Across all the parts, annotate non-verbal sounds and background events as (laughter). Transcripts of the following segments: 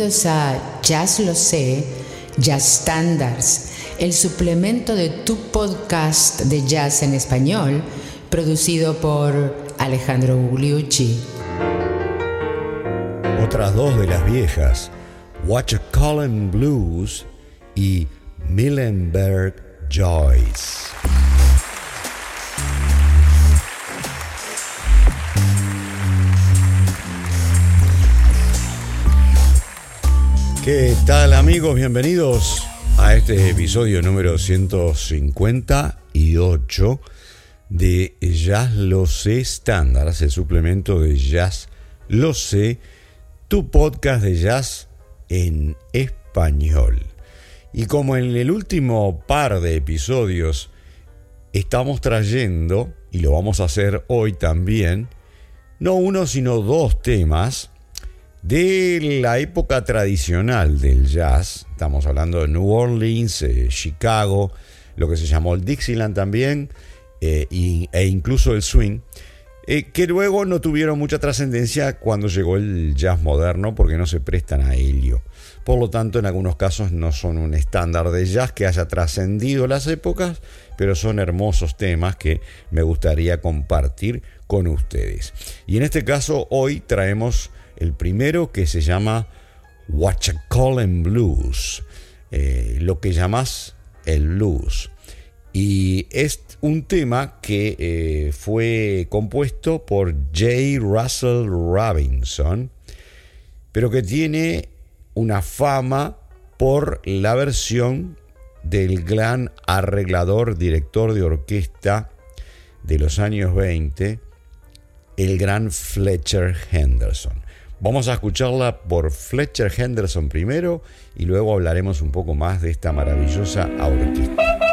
Bienvenidos a Jazz Lo Sé, Jazz Standards, el suplemento de tu podcast de jazz en español, producido por Alejandro Gugliucci. Otras dos de las viejas, Watch a Colin Blues y Millenberg Joyce. ¿Qué tal amigos? Bienvenidos a este episodio número 158 de Jazz Lo Sé Standards, el suplemento de Jazz Lo Sé, tu podcast de jazz en español. Y como en el último par de episodios estamos trayendo, y lo vamos a hacer hoy también, no uno sino dos temas de la época tradicional del jazz, estamos hablando de New Orleans, eh, Chicago, lo que se llamó el Dixieland también, eh, e incluso el swing, eh, que luego no tuvieron mucha trascendencia cuando llegó el jazz moderno porque no se prestan a ello. Por lo tanto, en algunos casos no son un estándar de jazz que haya trascendido las épocas, pero son hermosos temas que me gustaría compartir con ustedes. Y en este caso, hoy traemos el primero que se llama Callin' Blues, eh, lo que llamas el blues. Y es un tema que eh, fue compuesto por J. Russell Robinson, pero que tiene una fama por la versión del gran arreglador, director de orquesta de los años 20, el gran Fletcher Henderson. Vamos a escucharla por Fletcher Henderson primero y luego hablaremos un poco más de esta maravillosa orquesta.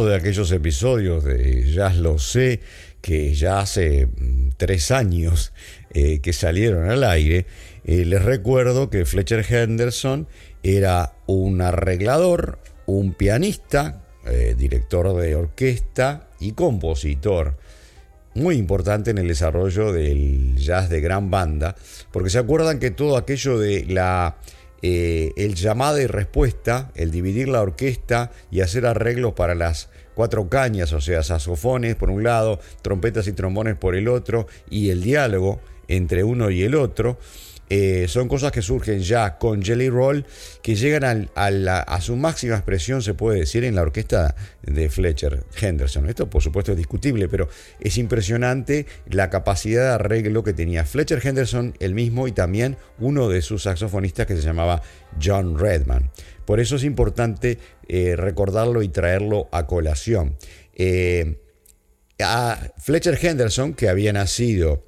De aquellos episodios de Jazz Lo Sé, que ya hace mm, tres años eh, que salieron al aire, eh, les recuerdo que Fletcher Henderson era un arreglador, un pianista, eh, director de orquesta y compositor. Muy importante en el desarrollo del jazz de gran banda, porque se acuerdan que todo aquello de la eh, el llamada y respuesta, el dividir la orquesta y hacer arreglos para las cuatro cañas, o sea, saxofones por un lado, trompetas y trombones por el otro, y el diálogo entre uno y el otro, eh, son cosas que surgen ya con Jelly Roll, que llegan a, su máxima expresión, se puede decir, en la orquesta de Fletcher Henderson. Esto, por supuesto, es discutible, pero es impresionante la capacidad de arreglo que tenía Fletcher Henderson, el mismo, y también uno de sus saxofonistas que se llamaba John Redman. Por eso es importante eh, recordarlo y traerlo a colación. Eh, a Fletcher Henderson, que había nacido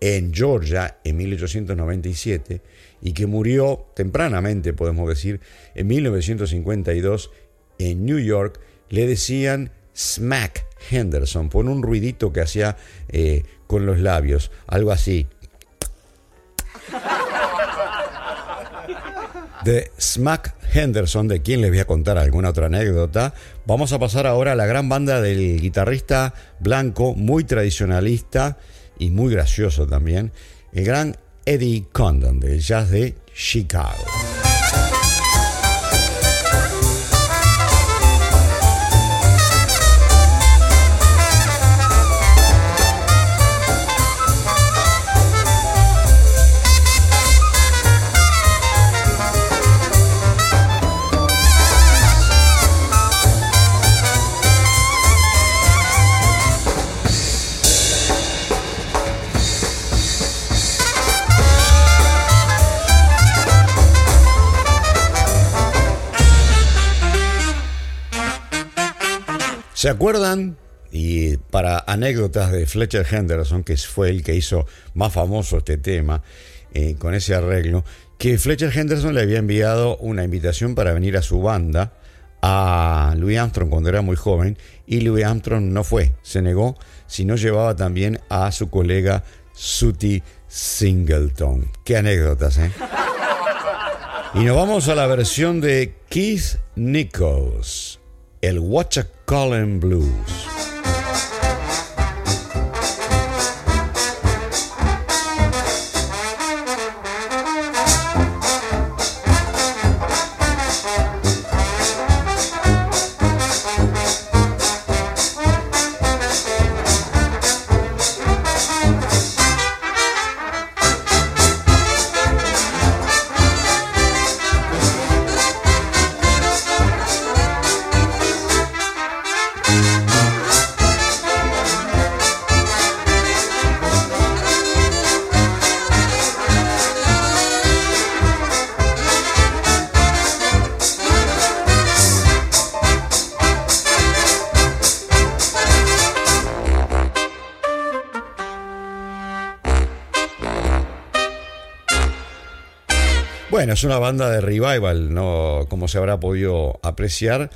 en Georgia en 1897 y que murió tempranamente, podemos decir, en 1952 en New York, le decían Smack Henderson por un ruidito que hacía eh, con los labios, algo así. De Smack Henderson, de quien les voy a contar alguna otra anécdota, vamos a pasar ahora a la gran banda del guitarrista blanco, muy tradicionalista, y muy gracioso también, el gran Eddie Condon del jazz de Chicago. ¿Se acuerdan? Y para anécdotas de Fletcher Henderson, que fue el que hizo más famoso este tema, eh, con ese arreglo, que Fletcher Henderson le había enviado una invitación para venir a su banda a Louis Armstrong cuando era muy joven y Louis Armstrong no fue, se negó, sino llevaba también a su colega Sooty Singleton. Qué anécdotas, ¿eh? Y nos vamos a la versión de Keith Nichols, el Watch a Calling Blues. Bueno, es una banda de revival, no como se habrá podido apreciar,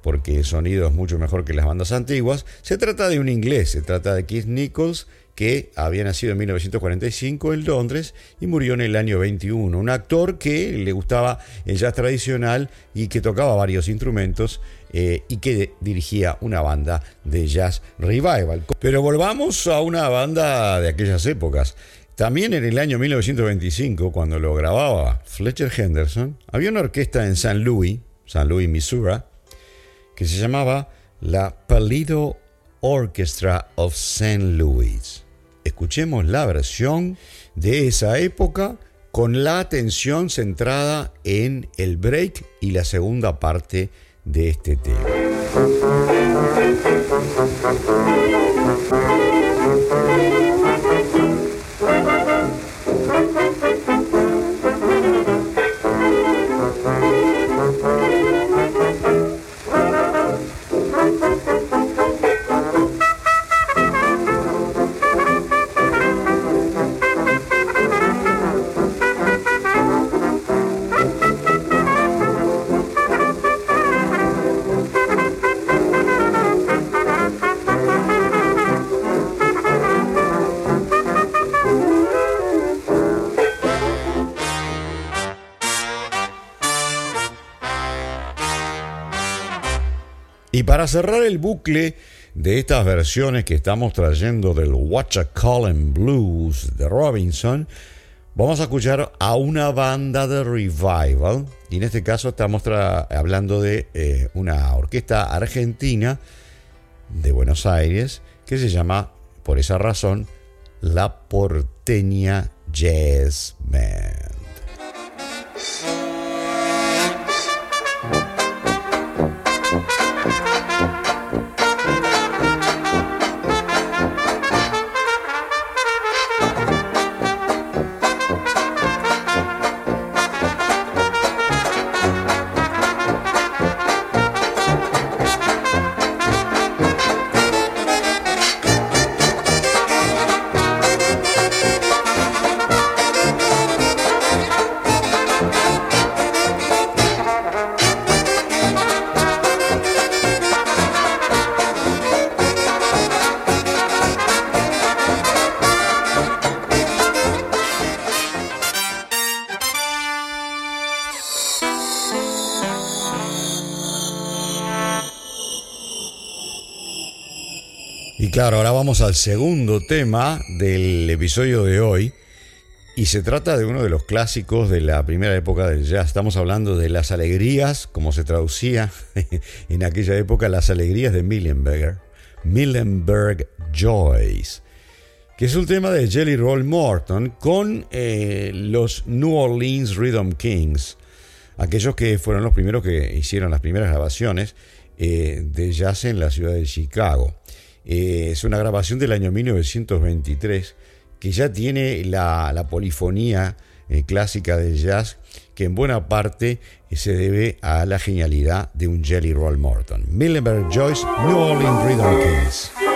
porque el sonido es mucho mejor que las bandas antiguas. Se trata de un inglés, se trata de Keith Nichols, que había nacido en 1945 en Londres y murió en el año 21. Un actor que le gustaba el jazz tradicional y que tocaba varios instrumentos eh, y que dirigía una banda de jazz revival. Pero volvamos a una banda de aquellas épocas. También en el año 1925, cuando lo grababa Fletcher Henderson, había una orquesta en San Louis, San Louis, Missouri, que se llamaba la Palido Orchestra of St. Louis. Escuchemos la versión de esa época con la atención centrada en el break y la segunda parte de este tema. Para cerrar el bucle de estas versiones que estamos trayendo del Watch a Callin' Blues de Robinson, vamos a escuchar a una banda de revival. Y en este caso estamos hablando de eh, una orquesta argentina de Buenos Aires que se llama, por esa razón, La Porteña Jazz Band. Claro, ahora vamos al segundo tema del episodio de hoy y se trata de uno de los clásicos de la primera época del jazz. Estamos hablando de las alegrías, como se traducía (laughs) en aquella época, las alegrías de Millenberger, Millenberg Joys, que es un tema de Jelly Roll Morton con eh, los New Orleans Rhythm Kings, aquellos que fueron los primeros que hicieron las primeras grabaciones eh, de jazz en la ciudad de Chicago. Eh, es una grabación del año 1923 que ya tiene la, polifonía eh, clásica del jazz que en buena parte eh, se debe a la genialidad de un Jelly Roll Morton. Millenberg Joyce, New Orleans Rhythm Kings.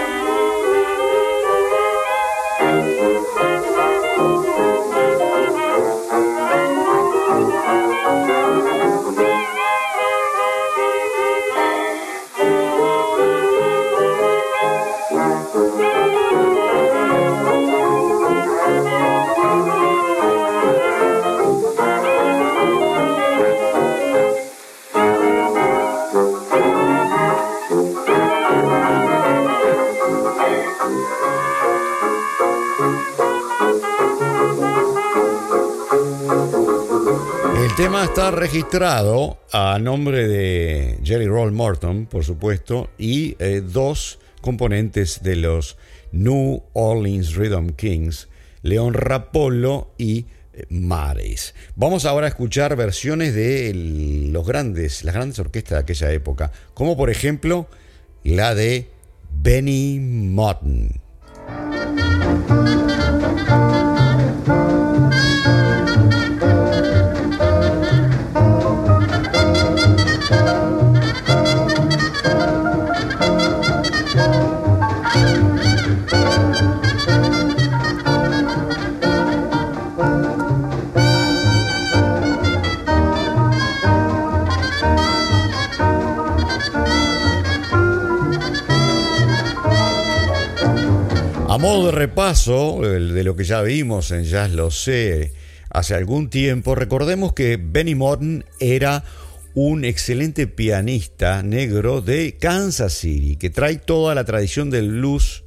Tema está registrado a nombre de Jerry Roll Morton, por supuesto, y eh, dos componentes de los New Orleans Rhythm Kings, León Rapolo y eh, Mares. Vamos ahora a escuchar versiones de los grandes, las grandes orquestas de aquella época, como por ejemplo la de Benny Morton. De lo que ya vimos en Jazz Lo Sé hace algún tiempo, recordemos que Benny Morton era un excelente pianista negro de Kansas City, que trae toda la tradición del blues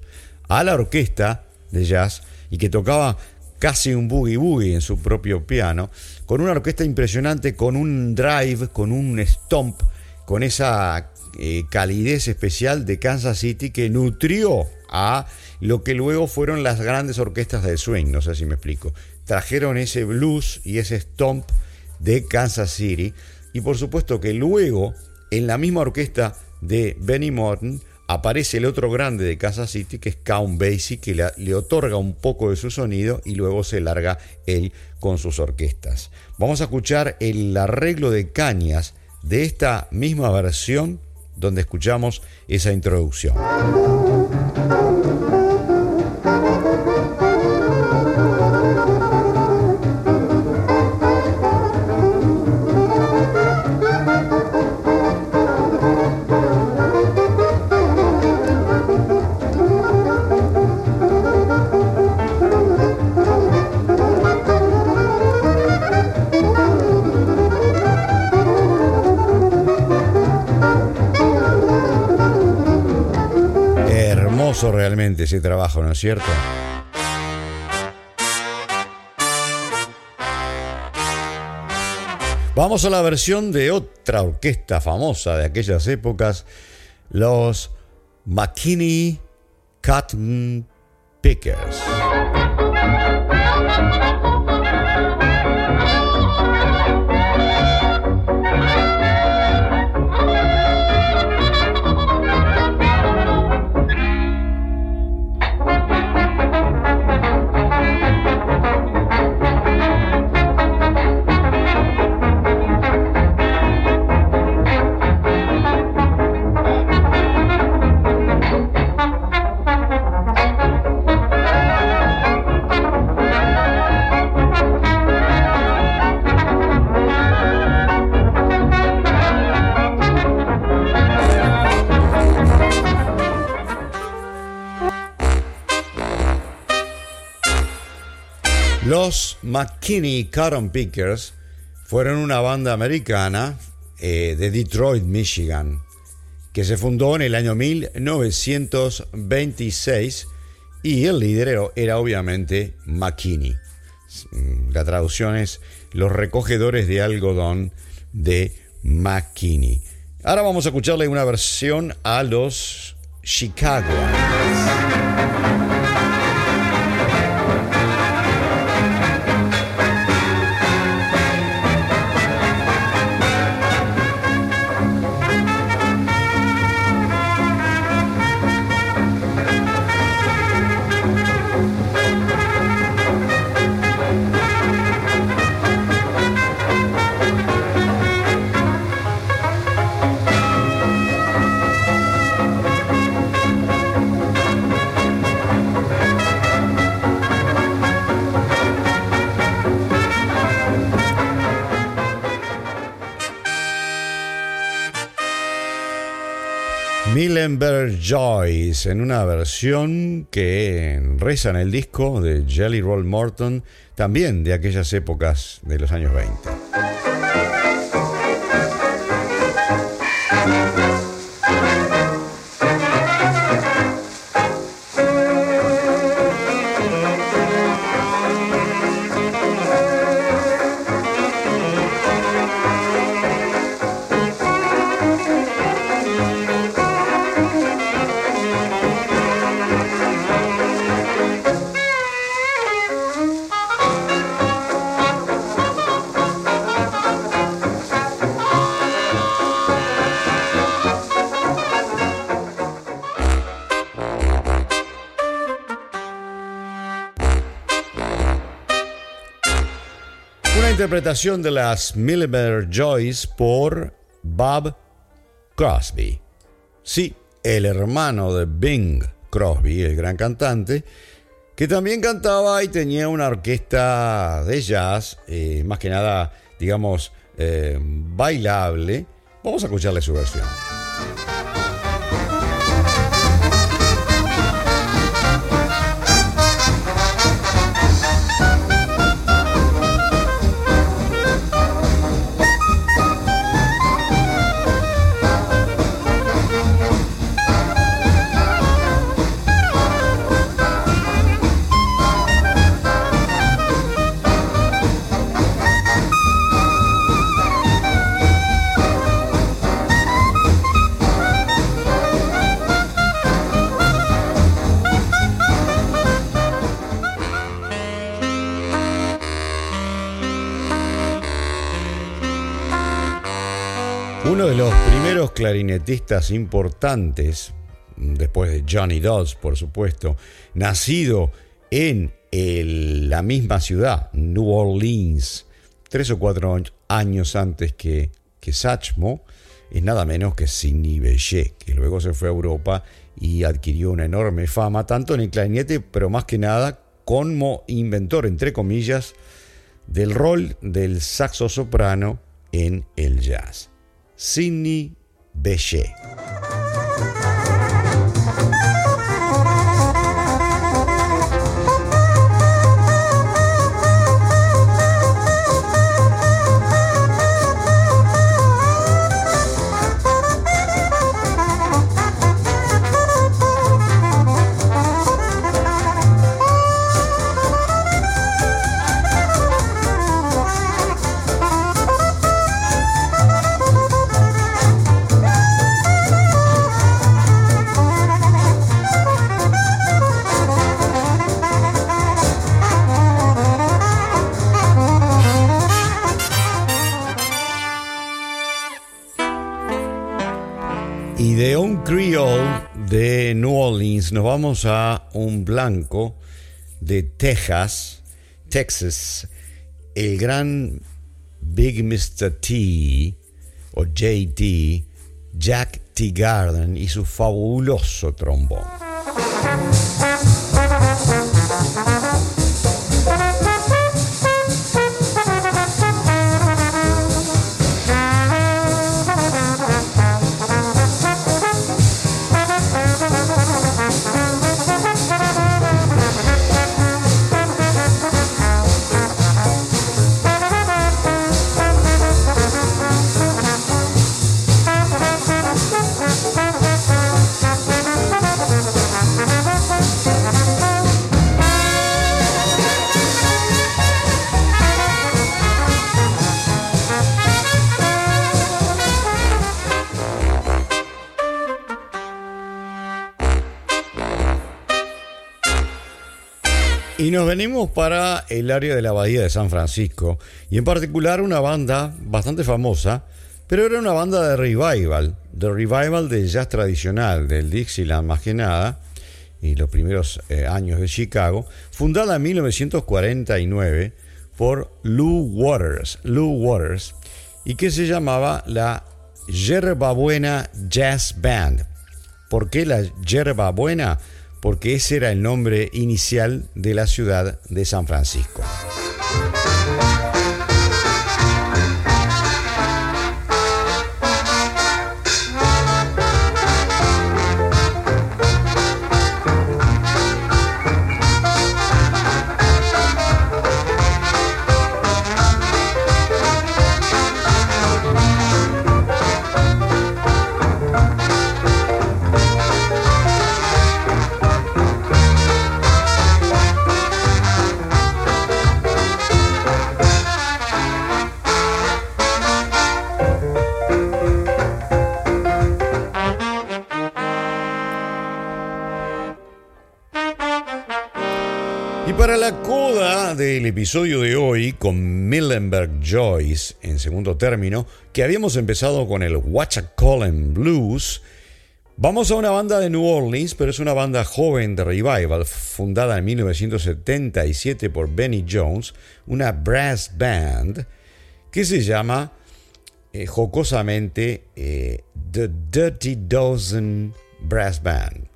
a la orquesta de jazz y que tocaba casi un boogie boogie en su propio piano, con una orquesta impresionante, con un drive, con un stomp, con esa eh, calidez especial de Kansas City que nutrió a lo que luego fueron las grandes orquestas de swing, no sé si me explico. Trajeron ese blues y ese stomp de Kansas City y por supuesto que luego en la misma orquesta de Benny Morton aparece el otro grande de Kansas City que es Count Basie que le, otorga un poco de su sonido y luego se larga él con sus orquestas. Vamos a escuchar el arreglo de cañas de esta misma versión donde escuchamos esa introducción. Ese trabajo, ¿no es cierto? Vamos a la versión de otra orquesta famosa de aquellas épocas, los McKinney Cotton Pickers. McKinney Cotton Pickers fueron una banda americana eh, de Detroit, Michigan, que se fundó en el año 1926 y el líder era obviamente McKinney. La traducción es los recogedores de algodón de McKinney. Ahora vamos a escucharle una versión a los Chicago. Millenberg Joyce en una versión que reza en el disco de Jelly Roll Morton, también de aquellas épocas de los años 20. Interpretación de las Millimer Joyce por Bob Crosby. Sí, el hermano de Bing Crosby, el gran cantante, que también cantaba y tenía una orquesta de jazz, eh, más que nada, digamos, eh, bailable. Vamos a escucharle su versión. Uno de los primeros clarinetistas importantes, después de Johnny Dodds, por supuesto, nacido en la misma ciudad, New Orleans, tres o cuatro años antes que, que Satchmo, es nada menos que Sidney Bechet, que luego se fue a Europa y adquirió una enorme fama, tanto en el clarinete, pero más que nada como inventor, entre comillas, del rol del saxo soprano en el jazz. Sidney Bechet. Nos vamos a un blanco de Texas, Texas, el gran Big Mr. T o JT, Jack T. Garden y su fabuloso trombón. Y nos venimos para el área de la Bahía de San Francisco, y en particular una banda bastante famosa, pero era una banda de revival, de revival del jazz tradicional, del Dixieland más que nada, y los primeros eh, años de Chicago, fundada en 1949 por Lou Waters, Lou Waters, y que se llamaba la Yerba Buena Jazz Band. ¿Por qué la Yerba Buena? Porque ese era el nombre inicial de la ciudad de San Francisco. Del episodio de hoy con Millenberg Joyce en segundo término, que habíamos empezado con el Colin Blues, vamos a una banda de New Orleans, pero es una banda joven de revival, fundada en 1977 por Benny Jones, una brass band que se llama eh, jocosamente eh, The Dirty Dozen Brass Band.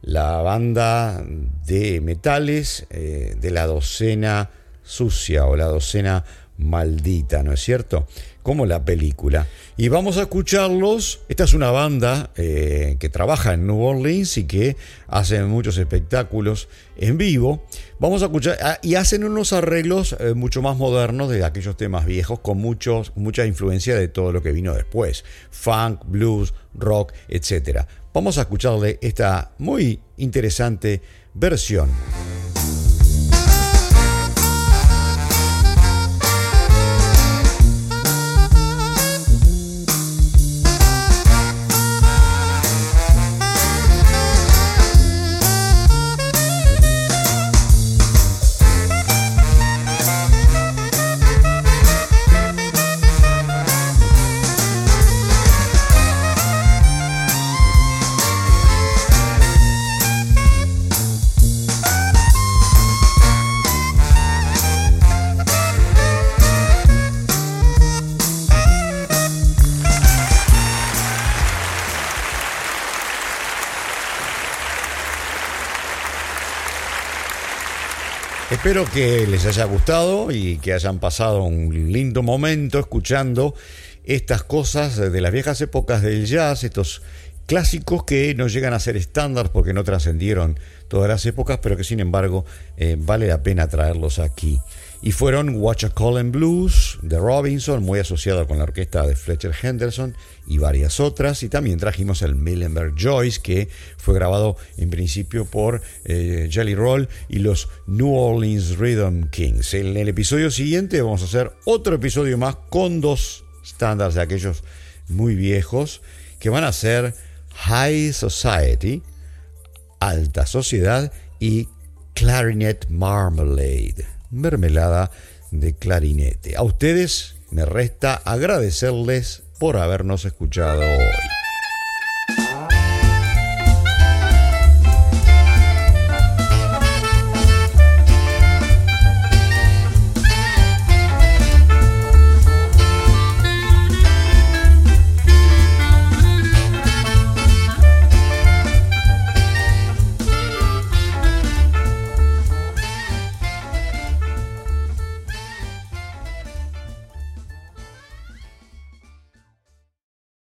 La banda de metales eh, de la docena sucia o la docena maldita, ¿no es cierto? Como la película. Y vamos a escucharlos. Esta es una banda eh, que trabaja en New Orleans y que hace muchos espectáculos en vivo. Vamos a escuchar ah, y hacen unos arreglos eh, mucho más modernos de aquellos temas viejos con muchos, mucha influencia de todo lo que vino después. Funk, blues, rock, etc. Vamos a escucharle esta muy interesante versión. Espero que les haya gustado y que hayan pasado un lindo momento escuchando estas cosas de las viejas épocas del jazz, estos clásicos que no llegan a ser estándar porque no trascendieron todas las épocas, pero que sin embargo eh, vale la pena traerlos aquí y fueron Watch a Call Blues de Robinson, muy asociado con la orquesta de Fletcher Henderson y varias otras. Y también trajimos el Millenberg Joyce, que fue grabado en principio por eh, Jelly Roll y los New Orleans Rhythm Kings. En el episodio siguiente vamos a hacer otro episodio más con dos estándares de aquellos muy viejos que van a ser High Society, Alta Sociedad y Clarinet Marmalade mermelada de clarinete. A ustedes me resta agradecerles por habernos escuchado hoy.